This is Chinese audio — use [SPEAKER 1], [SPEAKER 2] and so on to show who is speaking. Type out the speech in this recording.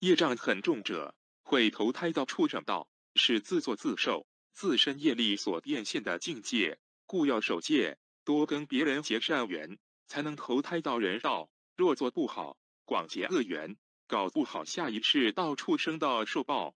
[SPEAKER 1] 业障很重者，会投胎到畜生道，是自作自受，自身业力所变现的境界。故要守戒，多跟别人结善缘，才能投胎到人道。若做不好，广结恶缘，搞不好下一世到畜生道受报。